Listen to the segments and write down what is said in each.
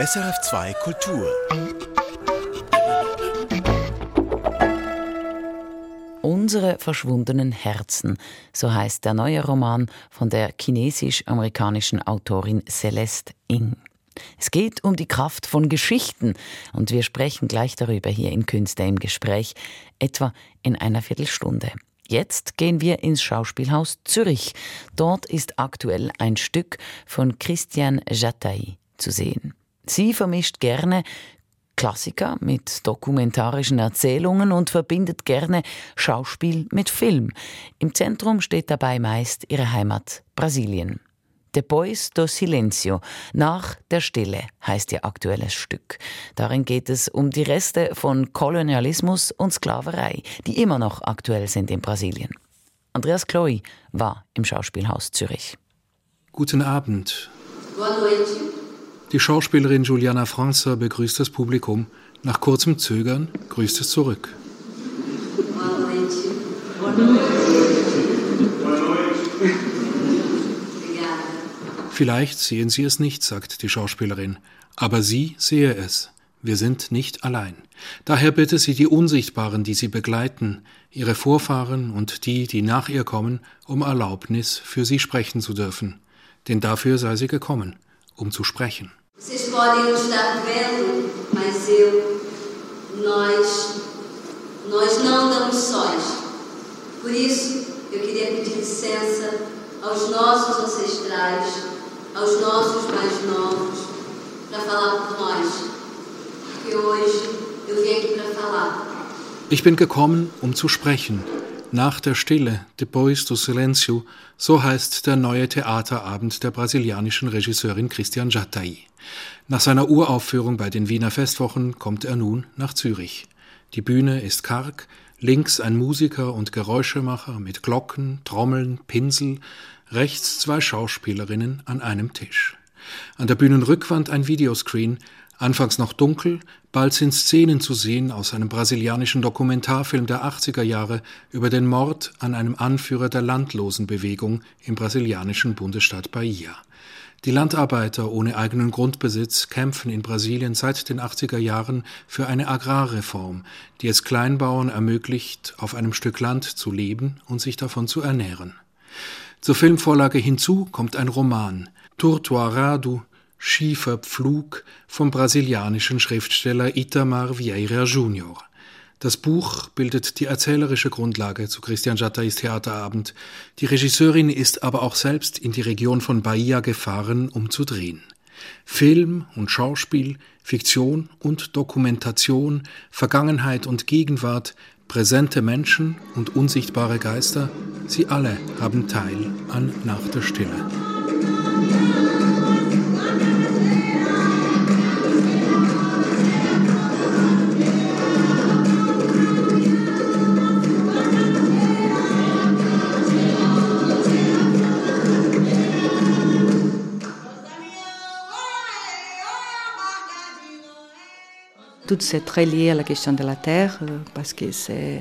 SRF2 Kultur. Unsere verschwundenen Herzen, so heißt der neue Roman von der chinesisch-amerikanischen Autorin Celeste Ng. Es geht um die Kraft von Geschichten und wir sprechen gleich darüber hier in Künste im Gespräch, etwa in einer Viertelstunde. Jetzt gehen wir ins Schauspielhaus Zürich. Dort ist aktuell ein Stück von Christian Jataï zu sehen. Sie vermischt gerne Klassiker mit dokumentarischen Erzählungen und verbindet gerne Schauspiel mit Film. Im Zentrum steht dabei meist ihre Heimat Brasilien. Depois do Silencio, nach der Stille, heißt ihr aktuelles Stück. Darin geht es um die Reste von Kolonialismus und Sklaverei, die immer noch aktuell sind in Brasilien. Andreas Chloe war im Schauspielhaus Zürich. Guten Abend. Die Schauspielerin Juliana Franza begrüßt das Publikum. Nach kurzem Zögern grüßt es zurück. Vielleicht sehen Sie es nicht, sagt die Schauspielerin, aber sie sehe es. Wir sind nicht allein. Daher bitte sie die Unsichtbaren, die sie begleiten, ihre Vorfahren und die, die nach ihr kommen, um Erlaubnis für sie sprechen zu dürfen. Denn dafür sei sie gekommen, um zu sprechen. Vocês podem não estar vendo, mas eu, nós, nós não andamos sós. Por isso, eu queria pedir licença aos nossos ancestrais aos nossos mais novos para falar por nós. Porque hoje eu vim aqui para falar. Ich bin gekommen, um zu sprechen. Nach der Stille, Depois do Silêncio, so heißt der neue Theaterabend der brasilianischen Regisseurin Christian Jattai. Nach seiner Uraufführung bei den Wiener Festwochen kommt er nun nach Zürich. Die Bühne ist karg, links ein Musiker und Geräuschemacher mit Glocken, Trommeln, Pinsel, rechts zwei Schauspielerinnen an einem Tisch. An der Bühnenrückwand ein Videoscreen, anfangs noch dunkel, bald sind Szenen zu sehen aus einem brasilianischen Dokumentarfilm der 80er Jahre über den Mord an einem Anführer der Landlosenbewegung im brasilianischen Bundesstaat Bahia. Die Landarbeiter ohne eigenen Grundbesitz kämpfen in Brasilien seit den 80er Jahren für eine Agrarreform, die es Kleinbauern ermöglicht, auf einem Stück Land zu leben und sich davon zu ernähren. Zur Filmvorlage hinzu kommt ein Roman, Turtuarado, Schiefer Pflug vom brasilianischen Schriftsteller Itamar Vieira Jr. Das Buch bildet die erzählerische Grundlage zu Christian Jattais Theaterabend. Die Regisseurin ist aber auch selbst in die Region von Bahia gefahren, um zu drehen. Film und Schauspiel, Fiktion und Dokumentation, Vergangenheit und Gegenwart Präsente Menschen und unsichtbare Geister, sie alle haben Teil an Nach der Stille. Tout c'est très lié à la question de la terre, euh, parce que c'est,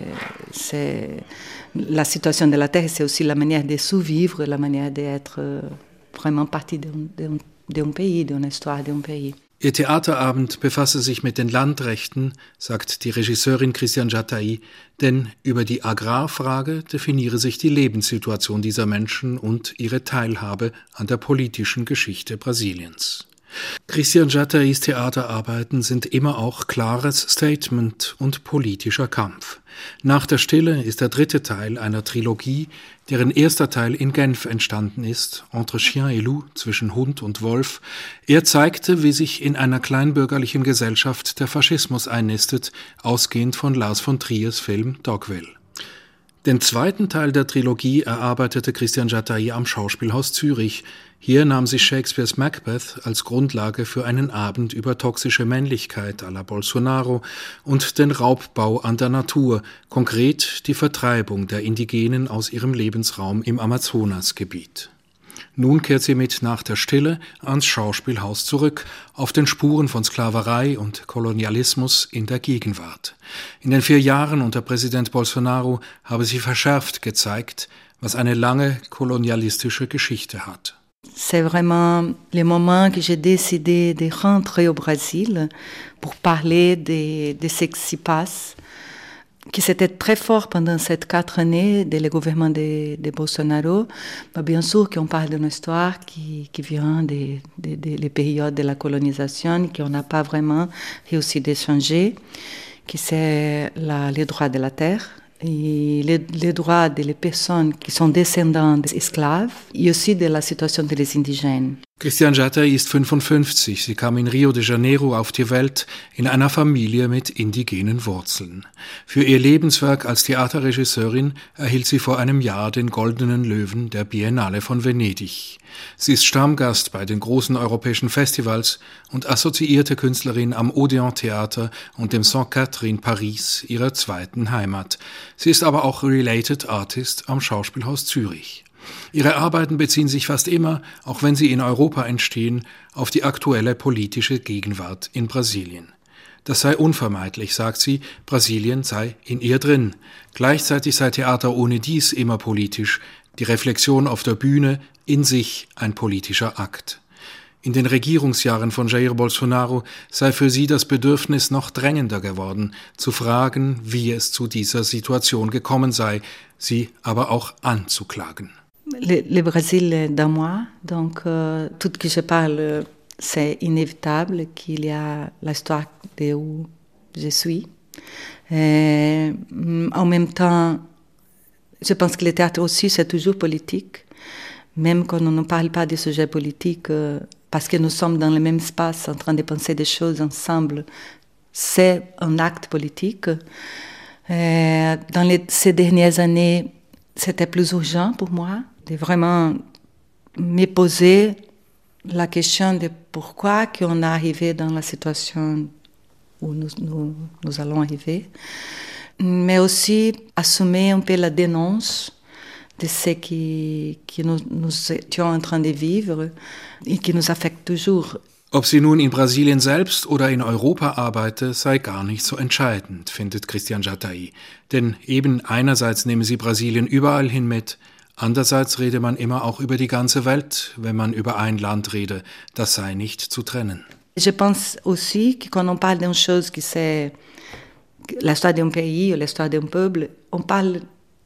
la situation de la terre, c'est aussi la manière de survivre, la manière d'être euh, vraiment partie d'un, pays, d'une histoire d'un pays. Ihr Theaterabend befasse sich mit den Landrechten, sagt die Regisseurin Christian Jattai, denn über die Agrarfrage definiere sich die Lebenssituation dieser Menschen und ihre Teilhabe an der politischen Geschichte Brasiliens. Christian Jattais Theaterarbeiten sind immer auch klares Statement und politischer Kampf. Nach der Stille ist der dritte Teil einer Trilogie, deren erster Teil in Genf entstanden ist, Entre Chien et Loup, zwischen Hund und Wolf. Er zeigte, wie sich in einer kleinbürgerlichen Gesellschaft der Faschismus einnistet, ausgehend von Lars von Triers Film Dogville. Den zweiten Teil der Trilogie erarbeitete Christian Jattai am Schauspielhaus Zürich. Hier nahm sich Shakespeares Macbeth als Grundlage für einen Abend über toxische Männlichkeit à la Bolsonaro und den Raubbau an der Natur, konkret die Vertreibung der Indigenen aus ihrem Lebensraum im Amazonasgebiet. Nun kehrt sie mit nach der Stille ans Schauspielhaus zurück, auf den Spuren von Sklaverei und Kolonialismus in der Gegenwart. In den vier Jahren unter Präsident Bolsonaro habe sie verschärft gezeigt, was eine lange kolonialistische Geschichte hat. C'est vraiment le moment que j'ai décidé de rentrer au Brésil pour parler de, de ce qui s'y passe, qui c'était très fort pendant ces quatre années de le gouvernement de, Bolsonaro. Mais bien sûr qu'on parle d'une histoire qui, vient des de, de, de périodes de la colonisation, qu'on n'a pas vraiment réussi d'échanger, qui c'est les droits de la terre, et les, droits des personnes qui sont descendants d'esclaves et aussi de la situation des indigènes. Christian Jatta ist 55. Sie kam in Rio de Janeiro auf die Welt in einer Familie mit indigenen Wurzeln. Für ihr Lebenswerk als Theaterregisseurin erhielt sie vor einem Jahr den Goldenen Löwen der Biennale von Venedig. Sie ist Stammgast bei den großen europäischen Festivals und assoziierte Künstlerin am Odeon Theater und dem Saint-Quatre in Paris, ihrer zweiten Heimat. Sie ist aber auch Related Artist am Schauspielhaus Zürich. Ihre Arbeiten beziehen sich fast immer, auch wenn sie in Europa entstehen, auf die aktuelle politische Gegenwart in Brasilien. Das sei unvermeidlich, sagt sie, Brasilien sei in ihr drin. Gleichzeitig sei Theater ohne dies immer politisch, die Reflexion auf der Bühne in sich ein politischer Akt. In den Regierungsjahren von Jair Bolsonaro sei für sie das Bedürfnis noch drängender geworden, zu fragen, wie es zu dieser Situation gekommen sei, sie aber auch anzuklagen. Le, Brésil est dans moi, donc euh, tout ce que je parle, c'est inévitable qu'il y a l'histoire de où je suis. Et, en même temps, je pense que le théâtre aussi, c'est toujours politique, même quand on ne parle pas des sujets politiques, euh, parce que nous sommes dans le même espace en train de penser des choses ensemble, c'est un acte politique. Dans ces dernières années, c'était plus urgent pour moi de vraiment me poser la question de pourquoi qu'on est arrivé dans la situation où nous, nous, nous, allons arriver, mais aussi assumer un peu la dénonce de ce qui, qui nous, nous étions en train de vivre et qui nous affecte toujours. Ob sie nun in Brasilien selbst oder in Europa arbeite, sei gar nicht so entscheidend, findet Christian Jattai. Denn eben einerseits nehme sie Brasilien überall hin mit, Andererseits rede man immer auch über die ganze Welt, wenn man über ein Land rede. Das sei nicht zu trennen. Je pense aussi que quand on parle d'une chose qui c'est l'histoire d'un pays ou l'histoire d'un peuple, on parle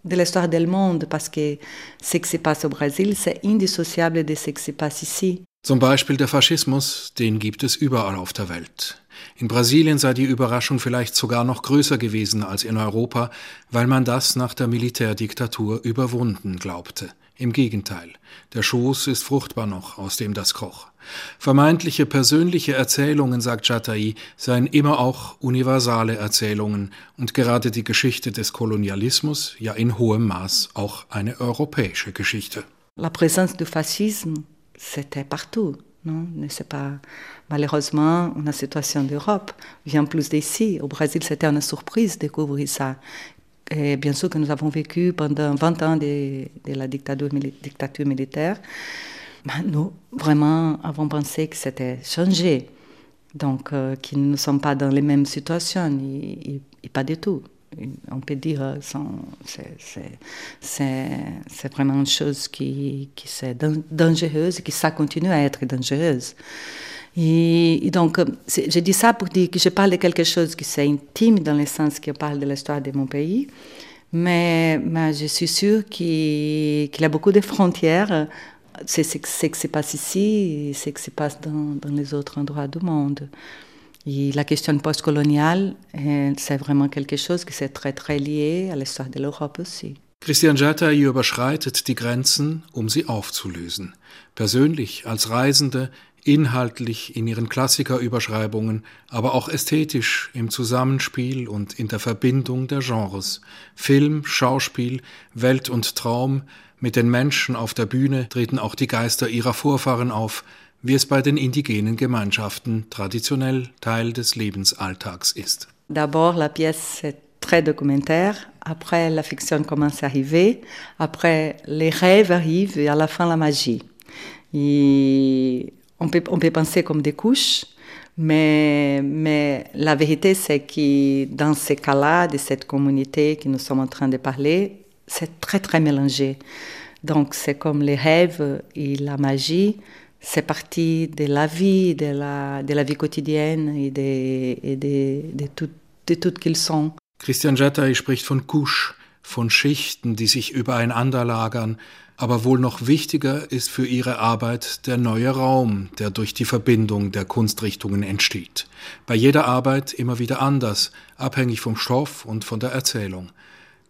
de l'histoire du monde parce que ce qui se passe au Brésil, c'est indissociable de ce qui se passe ici. Zum Beispiel der Faschismus, den gibt es überall auf der Welt. In Brasilien sei die Überraschung vielleicht sogar noch größer gewesen als in Europa, weil man das nach der Militärdiktatur überwunden glaubte. Im Gegenteil, der Schoß ist fruchtbar noch, aus dem das kroch. Vermeintliche persönliche Erzählungen, sagt Jattai, seien immer auch universale Erzählungen und gerade die Geschichte des Kolonialismus ja in hohem Maß auch eine europäische Geschichte. La présence du fascisme, c'était partout. Non, c'est pas malheureusement une situation d'Europe vient plus d'ici. Au Brésil, c'était une surprise de découvrir ça. Et bien sûr que nous avons vécu pendant 20 ans de, la dictature, militaire. Nous, vraiment, avons pensé que c'était changé. Donc, euh, qu'ils ne sommes pas dans les mêmes situations, et pas du tout on peut dire, c'est vraiment une chose qui, qui est dangereuse et qui ça continue à être dangereuse. Et, donc, je dis ça pour dire que je parle de quelque chose qui est intime dans le sens que parle de l'histoire de mon pays, mais, je suis sûre qu'il qu y a beaucoup de frontières. C'est ce, qui se passe ici et ce qui se passe dans les autres endroits du monde. Et la question postcoloniale, c'est vraiment quelque chose qui est très, très lié à l'histoire de l'Europe aussi. Christian Jatta überschreitet die Grenzen, um sie aufzulösen. Persönlich, als Reisende, inhaltlich in ihren Klassikerüberschreibungen, aber auch ästhetisch im Zusammenspiel und in der Verbindung der Genres. Film, Schauspiel, Welt und Traum, mit den Menschen auf der Bühne treten auch die Geister ihrer Vorfahren auf, wie es bei den indigenen Gemeinschaften traditionell Teil des Lebensalltags ist. D'abord, la pièce est très documentaire. Après, la fiction commence à arriver. Après, les rêves arrivent et à la fin, la magie. Et on peut, on peut penser comme des couches, mais, mais la vérité, c'est que dans ces cas-là, de cette communauté que nous sommes en train de parler, c'est très, très mélangé. Donc c'est comme les rêves et la magie, c'est partie de la vie, de la, de la vie quotidienne et de, et de, de, tout, de tout qu'ils sont. Christian Jattay spricht von Kusch, von Schichten, die sich übereinander lagern, aber wohl noch wichtiger ist für ihre Arbeit der neue Raum, der durch die Verbindung der Kunstrichtungen entsteht. Bei jeder Arbeit immer wieder anders, abhängig vom Stoff und von der Erzählung.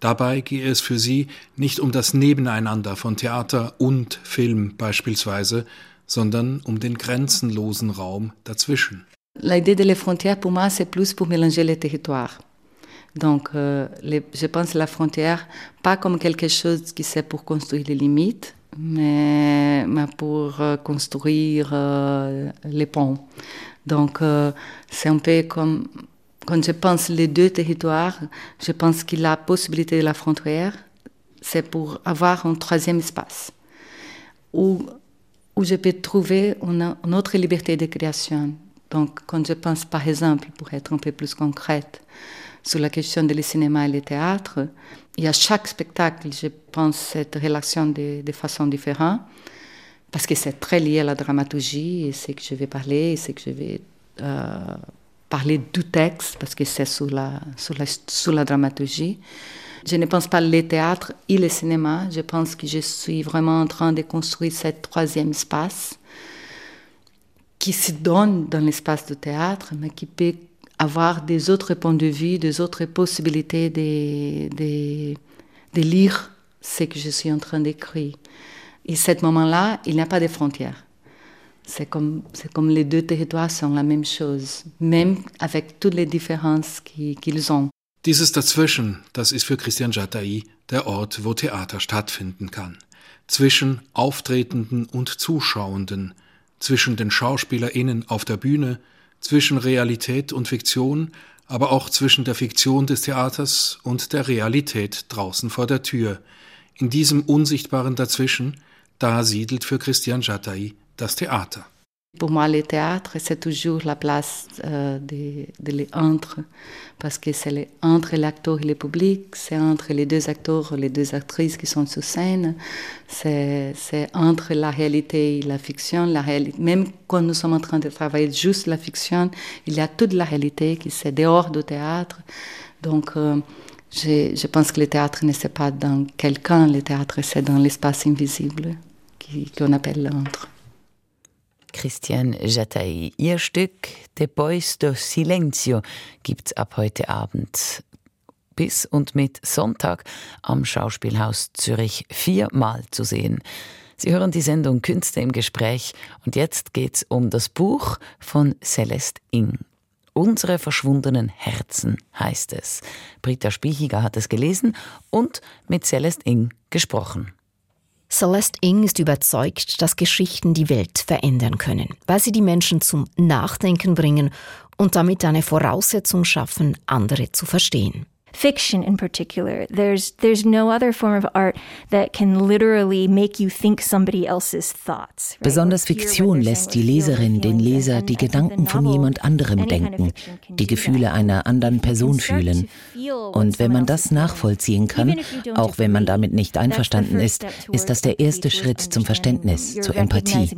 Dabei gehe es für sie nicht um das Nebeneinander von Theater und Film beispielsweise, sondern um den grenzenlosen Raum dazwischen. L'idée de les frontières pour moi c'est plus pour mélanger les territoires. Donc, euh, les, je pense la frontière, pas comme quelque chose qui c'est pour construire les limites, mais, mais pour euh, construire euh, les ponts. Donc, euh, c'est un peu comme, quand je pense les deux territoires, je pense que la possibilité de la frontière, c'est pour avoir un troisième espace où, où je peux trouver une, autre liberté de création. Donc, quand je pense, par exemple, pour être un peu plus concrète, sur la question du cinéma et le théâtre, y a chaque spectacle, je pense, cette relation de, façon différente, parce que c'est très lié à la dramaturgie, et c'est que je vais parler, et c'est que je vais euh, parler du texte, parce que c'est sous la, sous, la, la dramaturgie. Je ne pense pas le théâtre et le cinéma, je pense que je suis vraiment en train de construire ce troisième espace qui se donne dans l'espace du théâtre, mais qui peut avoir des autres points de vue, des autres possibilités de, de, de lire ce que je suis en train d'écrire. Et ce moment-là, il n'y a pas de frontières. C'est comme, c'est comme les deux territoires sont la même chose, même avec toutes les différences qu'ils ont. Dieses Dazwischen, das ist für Christian Jatai der Ort, wo Theater stattfinden kann. Zwischen Auftretenden und Zuschauenden, zwischen den SchauspielerInnen auf der Bühne, zwischen Realität und Fiktion, aber auch zwischen der Fiktion des Theaters und der Realität draußen vor der Tür. In diesem unsichtbaren Dazwischen, da siedelt für Christian Jatai Pour moi, le théâtre, c'est toujours la place euh, de, de entre, parce que c'est entre l'acteur et le public, c'est entre les deux acteurs, les deux actrices qui sont sur scène, c'est entre la réalité et la fiction. Même quand nous sommes en train de travailler juste la fiction, il y a toute la réalité qui c'est dehors du théâtre. Donc, euh, je, je, pense que le théâtre ne c'est pas dans quelqu'un, le théâtre c'est dans l'espace invisible qu'on appelle l'entre. Christian Jatai. Ihr Stück De Bois do Silencio gibt's ab heute Abend bis und mit Sonntag am Schauspielhaus Zürich viermal zu sehen. Sie hören die Sendung Künste im Gespräch und jetzt geht's um das Buch von Celeste Ing. Unsere verschwundenen Herzen heißt es. Britta Spiechiger hat es gelesen und mit Celeste Ing gesprochen. Celeste Ing ist überzeugt, dass Geschichten die Welt verändern können, weil sie die Menschen zum Nachdenken bringen und damit eine Voraussetzung schaffen, andere zu verstehen. Fiction in particular. There's there's no other form of art that can literally make you think somebody else's thoughts besonders Fiktion lässt die Leserin den Leser die Gedanken von jemand anderem denken die Gefühle einer anderen Person fühlen. und wenn man das nachvollziehen kann auch wenn man damit nicht einverstanden ist ist das der erste Schritt zum Verständnis zur Empathie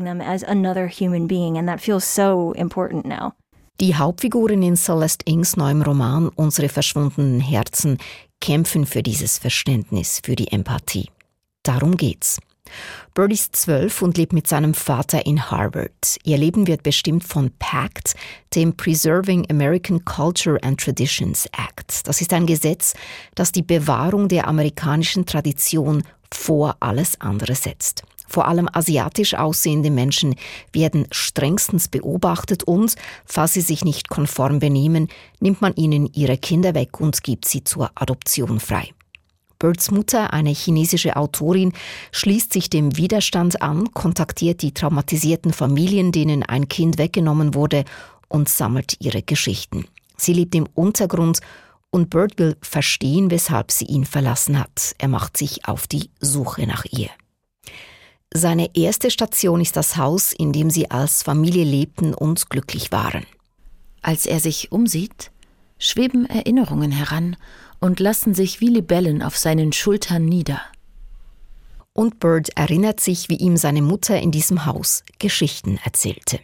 die Hauptfiguren in Celeste Ings neuem Roman Unsere verschwundenen Herzen kämpfen für dieses Verständnis, für die Empathie. Darum geht's. Bird ist zwölf und lebt mit seinem Vater in Harvard. Ihr Leben wird bestimmt von PACT, dem Preserving American Culture and Traditions Act. Das ist ein Gesetz, das die Bewahrung der amerikanischen Tradition vor alles andere setzt. Vor allem asiatisch aussehende Menschen werden strengstens beobachtet und, falls sie sich nicht konform benehmen, nimmt man ihnen ihre Kinder weg und gibt sie zur Adoption frei. Birds Mutter, eine chinesische Autorin, schließt sich dem Widerstand an, kontaktiert die traumatisierten Familien, denen ein Kind weggenommen wurde, und sammelt ihre Geschichten. Sie lebt im Untergrund und Bird will verstehen, weshalb sie ihn verlassen hat. Er macht sich auf die Suche nach ihr. Seine erste Station ist das Haus, in dem sie als Familie lebten und glücklich waren. Als er sich umsieht, schweben Erinnerungen heran und lassen sich wie Libellen auf seinen Schultern nieder. Und Bird erinnert sich, wie ihm seine Mutter in diesem Haus Geschichten erzählte.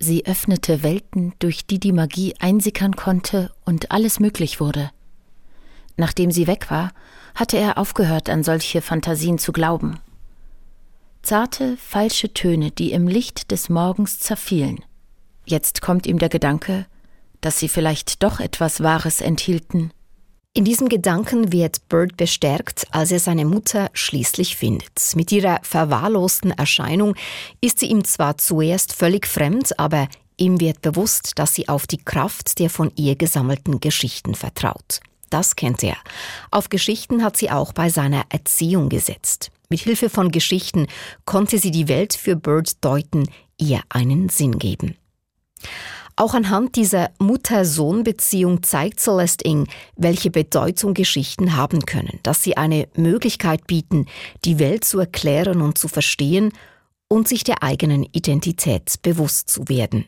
Sie öffnete Welten, durch die die Magie einsickern konnte und alles möglich wurde. Nachdem sie weg war, hatte er aufgehört, an solche Fantasien zu glauben. Zarte, falsche Töne, die im Licht des Morgens zerfielen. Jetzt kommt ihm der Gedanke, dass sie vielleicht doch etwas Wahres enthielten. In diesem Gedanken wird Bird bestärkt, als er seine Mutter schließlich findet. Mit ihrer verwahrlosten Erscheinung ist sie ihm zwar zuerst völlig fremd, aber ihm wird bewusst, dass sie auf die Kraft der von ihr gesammelten Geschichten vertraut. Das kennt er. Auf Geschichten hat sie auch bei seiner Erziehung gesetzt. Mit Hilfe von Geschichten konnte sie die Welt für Bird deuten, ihr einen Sinn geben. Auch anhand dieser Mutter-Sohn-Beziehung zeigt Celeste Ing, welche Bedeutung Geschichten haben können, dass sie eine Möglichkeit bieten, die Welt zu erklären und zu verstehen und sich der eigenen Identität bewusst zu werden.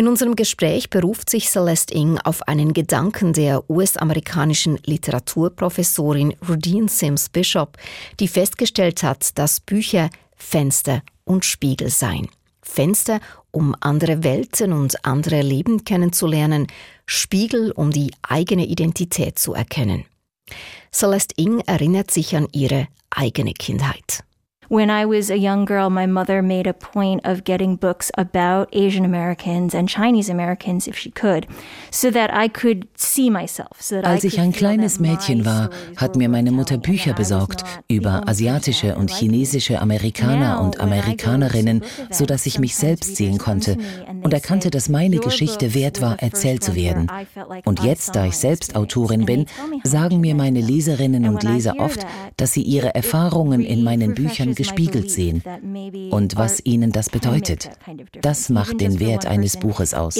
In unserem Gespräch beruft sich Celeste Ing auf einen Gedanken der US-amerikanischen Literaturprofessorin Rudine Sims Bishop, die festgestellt hat, dass Bücher Fenster und Spiegel seien. Fenster, um andere Welten und andere Leben kennenzulernen, Spiegel, um die eigene Identität zu erkennen. Celeste Ing erinnert sich an ihre eigene Kindheit. When I was a young girl, my mother made a point of getting books about Asian Americans and Chinese Americans, if she could, so that I could see myself. So Als ich ein kleines Mädchen war, hat mir meine Mutter Bücher besorgt über asiatische und chinesische Amerikaner und Amerikanerinnen, so dass ich mich selbst sehen konnte und erkannte, dass meine Geschichte wert war, erzählt zu werden. Und jetzt, da ich selbst Autorin bin, sagen mir meine Leserinnen und Leser oft, dass sie ihre Erfahrungen in meinen Büchern gespiegelt sehen und was ihnen das bedeutet. Das macht den Wert eines Buches aus.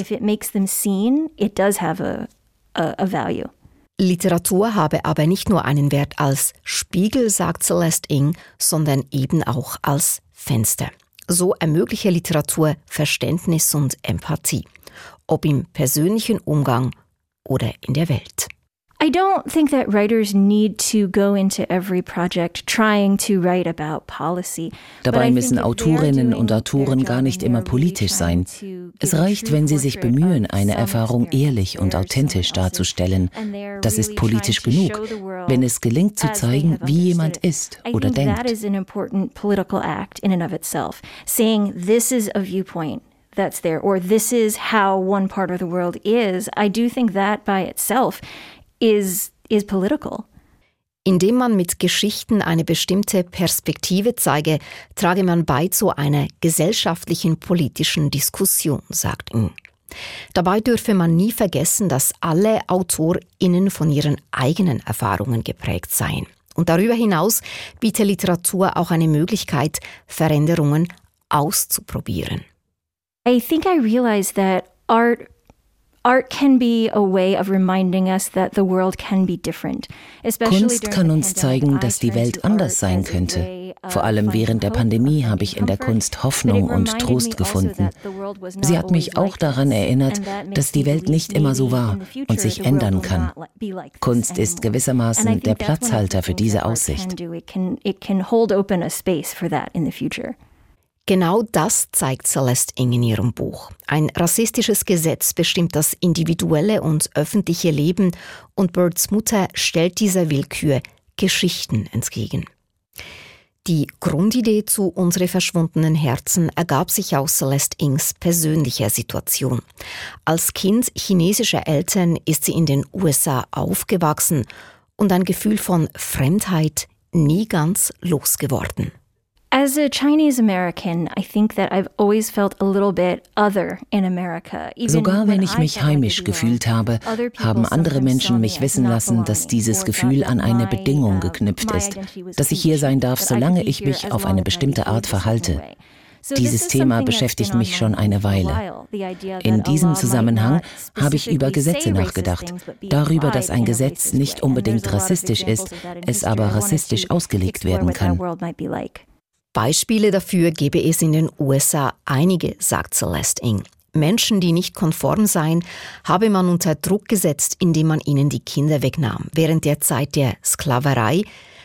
Literatur habe aber nicht nur einen Wert als Spiegel, sagt Celeste Ing, sondern eben auch als Fenster. So ermögliche Literatur Verständnis und Empathie, ob im persönlichen Umgang oder in der Welt. I don't think that writers need to go into every project trying to write about policy. Dabei müssen Autorinnen und Autoren gar nicht immer politisch sein. Es reicht, wenn sie sich bemühen, eine Erfahrung ehrlich und authentisch darzustellen. Das ist politisch genug, wenn es gelingt zu zeigen, wie jemand ist oder denkt. That is an important political act in and of itself. Saying this is a viewpoint that's there, or this is how one part of the world is, I do think that by itself is, is political. Indem man mit Geschichten eine bestimmte Perspektive zeige, trage man bei zu einer gesellschaftlichen politischen Diskussion, sagt Ng. Dabei dürfe man nie vergessen, dass alle AutorInnen von ihren eigenen Erfahrungen geprägt seien. Und darüber hinaus biete Literatur auch eine Möglichkeit, Veränderungen auszuprobieren. I think I realized that art Kunst kann uns zeigen, dass die Welt anders sein könnte. Vor allem während der Pandemie habe ich in der Kunst Hoffnung und Trost also gefunden. Sie hat mich auch daran erinnert, dass die Welt nicht immer so war und sich ändern kann. Kunst ist gewissermaßen der Platzhalter für diese Aussicht. Genau das zeigt Celeste Ing in ihrem Buch. Ein rassistisches Gesetz bestimmt das individuelle und öffentliche Leben und Birds Mutter stellt dieser Willkür Geschichten entgegen. Die Grundidee zu Unsere verschwundenen Herzen ergab sich aus Celeste Ings persönlicher Situation. Als Kind chinesischer Eltern ist sie in den USA aufgewachsen und ein Gefühl von Fremdheit nie ganz losgeworden. As a Chinese American, I think that I've always felt a little bit other in America. Sogar wenn ich mich heimisch gefühlt habe, haben andere Menschen mich wissen lassen, dass dieses Gefühl an eine Bedingung geknüpft ist, dass ich hier sein darf, solange ich mich auf eine bestimmte Art verhalte. Dieses Thema beschäftigt mich schon eine Weile. In diesem Zusammenhang habe ich über Gesetze nachgedacht, darüber, dass ein Gesetz nicht unbedingt rassistisch ist, es aber rassistisch ausgelegt werden kann. Beispiele dafür gebe es in den USA einige, sagt Celeste Ing. Menschen, die nicht konform seien, habe man unter Druck gesetzt, indem man ihnen die Kinder wegnahm. Während der Zeit der Sklaverei,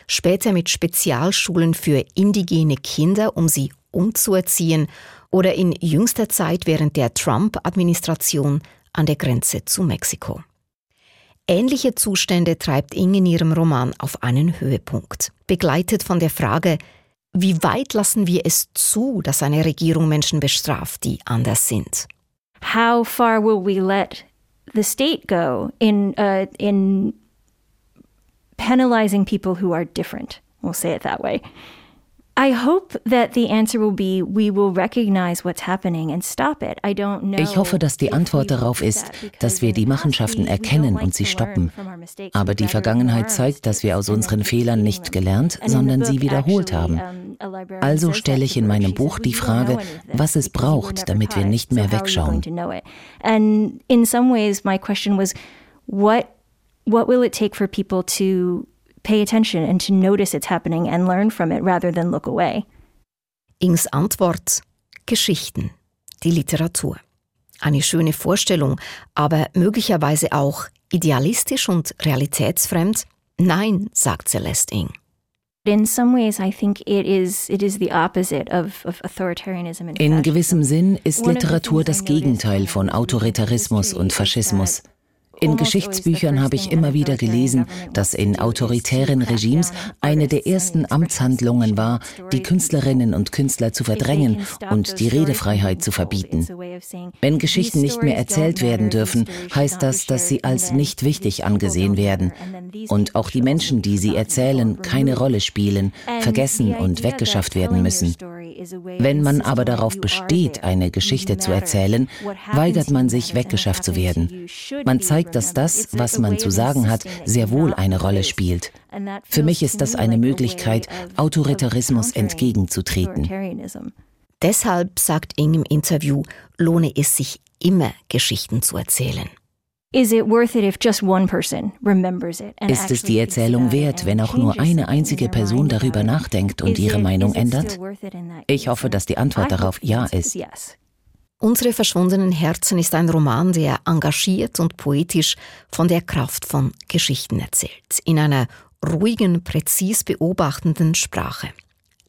später mit Spezialschulen für indigene Kinder, um sie umzuerziehen, oder in jüngster Zeit während der Trump-Administration an der Grenze zu Mexiko. Ähnliche Zustände treibt Ing in ihrem Roman auf einen Höhepunkt, begleitet von der Frage, wie weit lassen wir es zu, dass eine Regierung Menschen bestraft, die anders sind? how far will we let the state go in uh, in penalizing people who are different? We'll say it that way. I hope that the answer will be we will recognize what's happening and stop it. I don't know. Ich hoffe, dass die Antwort darauf ist, dass wir die Machenschaften erkennen und sie stoppen. Aber die Vergangenheit zeigt, dass wir aus unseren Fehlern nicht gelernt, sondern sie wiederholt haben. Also stelle ich in meinem Buch die Frage, was es braucht, damit wir nicht mehr wegschauen. And in some ways my question was what what will it take for people to pay attention and to notice it's happening and learn from it rather than look away. Ings Antwort Geschichten, die Literatur. Eine schöne Vorstellung, aber möglicherweise auch idealistisch und realitätsfremd? Nein, sagt Celeste Ing. In gewissem Sinn ist Literatur das Gegenteil von Autoritarismus und Faschismus. In Geschichtsbüchern habe ich immer wieder gelesen, dass in autoritären Regimes eine der ersten Amtshandlungen war, die Künstlerinnen und Künstler zu verdrängen und die Redefreiheit zu verbieten. Wenn Geschichten nicht mehr erzählt werden dürfen, heißt das, dass sie als nicht wichtig angesehen werden und auch die Menschen, die sie erzählen, keine Rolle spielen, vergessen und weggeschafft werden müssen. Wenn man aber darauf besteht, eine Geschichte zu erzählen, weigert man sich, weggeschafft zu werden. Man zeigt, dass das, was man zu sagen hat, sehr wohl eine Rolle spielt. Für mich ist das eine Möglichkeit, Autoritarismus entgegenzutreten. Deshalb, sagt Ing im Interview, lohne es sich immer, Geschichten zu erzählen. Ist es die Erzählung wert, wenn auch nur eine einzige Person darüber nachdenkt und ihre Meinung ändert? Ich hoffe, dass die Antwort darauf ja ist. Unsere verschwundenen Herzen ist ein Roman, der engagiert und poetisch von der Kraft von Geschichten erzählt, in einer ruhigen, präzis beobachtenden Sprache.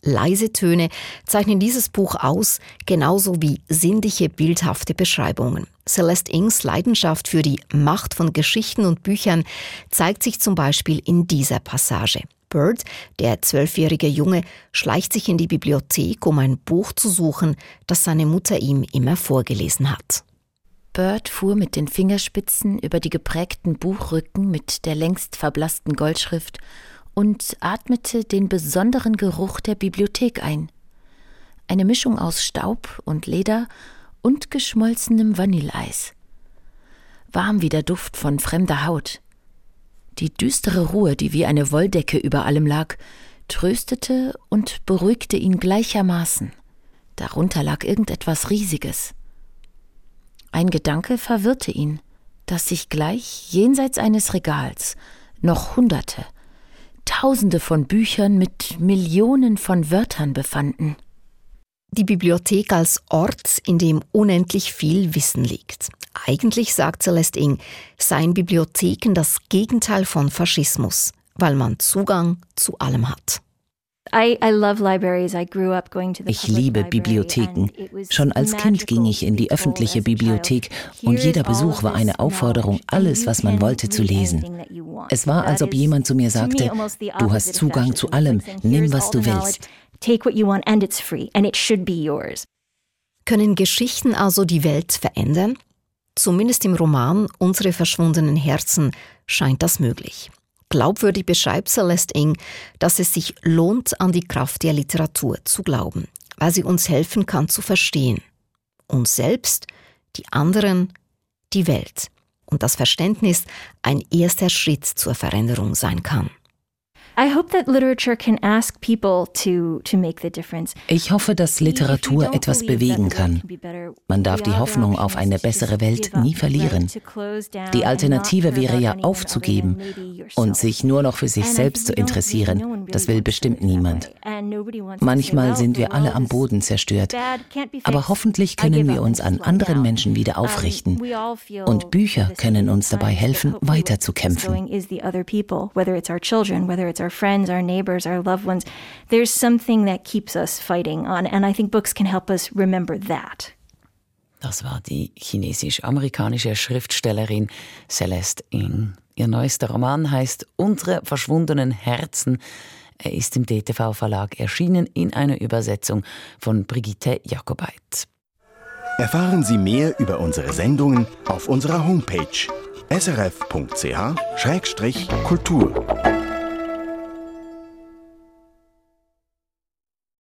Leise Töne zeichnen dieses Buch aus, genauso wie sinnliche, bildhafte Beschreibungen. Celeste Ings Leidenschaft für die Macht von Geschichten und Büchern zeigt sich zum Beispiel in dieser Passage. Bird, der zwölfjährige Junge, schleicht sich in die Bibliothek, um ein Buch zu suchen, das seine Mutter ihm immer vorgelesen hat. Bird fuhr mit den Fingerspitzen über die geprägten Buchrücken mit der längst verblassten Goldschrift und atmete den besonderen Geruch der Bibliothek ein. Eine Mischung aus Staub und Leder und geschmolzenem Vanilleis. Warm wie der Duft von fremder Haut. Die düstere Ruhe, die wie eine Wolldecke über allem lag, tröstete und beruhigte ihn gleichermaßen. Darunter lag irgendetwas Riesiges. Ein Gedanke verwirrte ihn, dass sich gleich jenseits eines Regals noch Hunderte, Tausende von Büchern mit Millionen von Wörtern befanden. Die Bibliothek als Ort, in dem unendlich viel Wissen liegt. Eigentlich, sagt Celeste Ing, seien Bibliotheken das Gegenteil von Faschismus, weil man Zugang zu allem hat. Ich liebe Bibliotheken. Schon als Kind ging ich in die öffentliche Bibliothek und jeder Besuch war eine Aufforderung, alles, was man wollte, zu lesen. Es war, als ob jemand zu mir sagte, du hast Zugang zu allem, nimm, was du willst. Können Geschichten also die Welt verändern? Zumindest im Roman Unsere verschwundenen Herzen scheint das möglich. Glaubwürdig beschreibt Celeste Ing, dass es sich lohnt, an die Kraft der Literatur zu glauben, weil sie uns helfen kann zu verstehen. Uns selbst, die anderen, die Welt. Und das Verständnis ein erster Schritt zur Veränderung sein kann. Ich hoffe, dass Literatur etwas bewegen kann. Man darf die Hoffnung auf eine bessere Welt nie verlieren. Die Alternative wäre ja aufzugeben und sich nur noch für sich selbst zu interessieren. Das will bestimmt niemand. Manchmal sind wir alle am Boden zerstört, aber hoffentlich können wir uns an anderen Menschen wieder aufrichten. Und Bücher können uns dabei helfen, weiterzukämpfen. There's something that keeps us fighting on, and I think books can help us remember that. Das war die chinesisch-amerikanische Schriftstellerin Celeste Ng. Ihr neuester Roman heißt Unsere verschwundenen Herzen. Er ist im DTV Verlag erschienen in einer Übersetzung von Brigitte Jakobait. Erfahren Sie mehr über unsere Sendungen auf unserer Homepage srf.ch-kultur.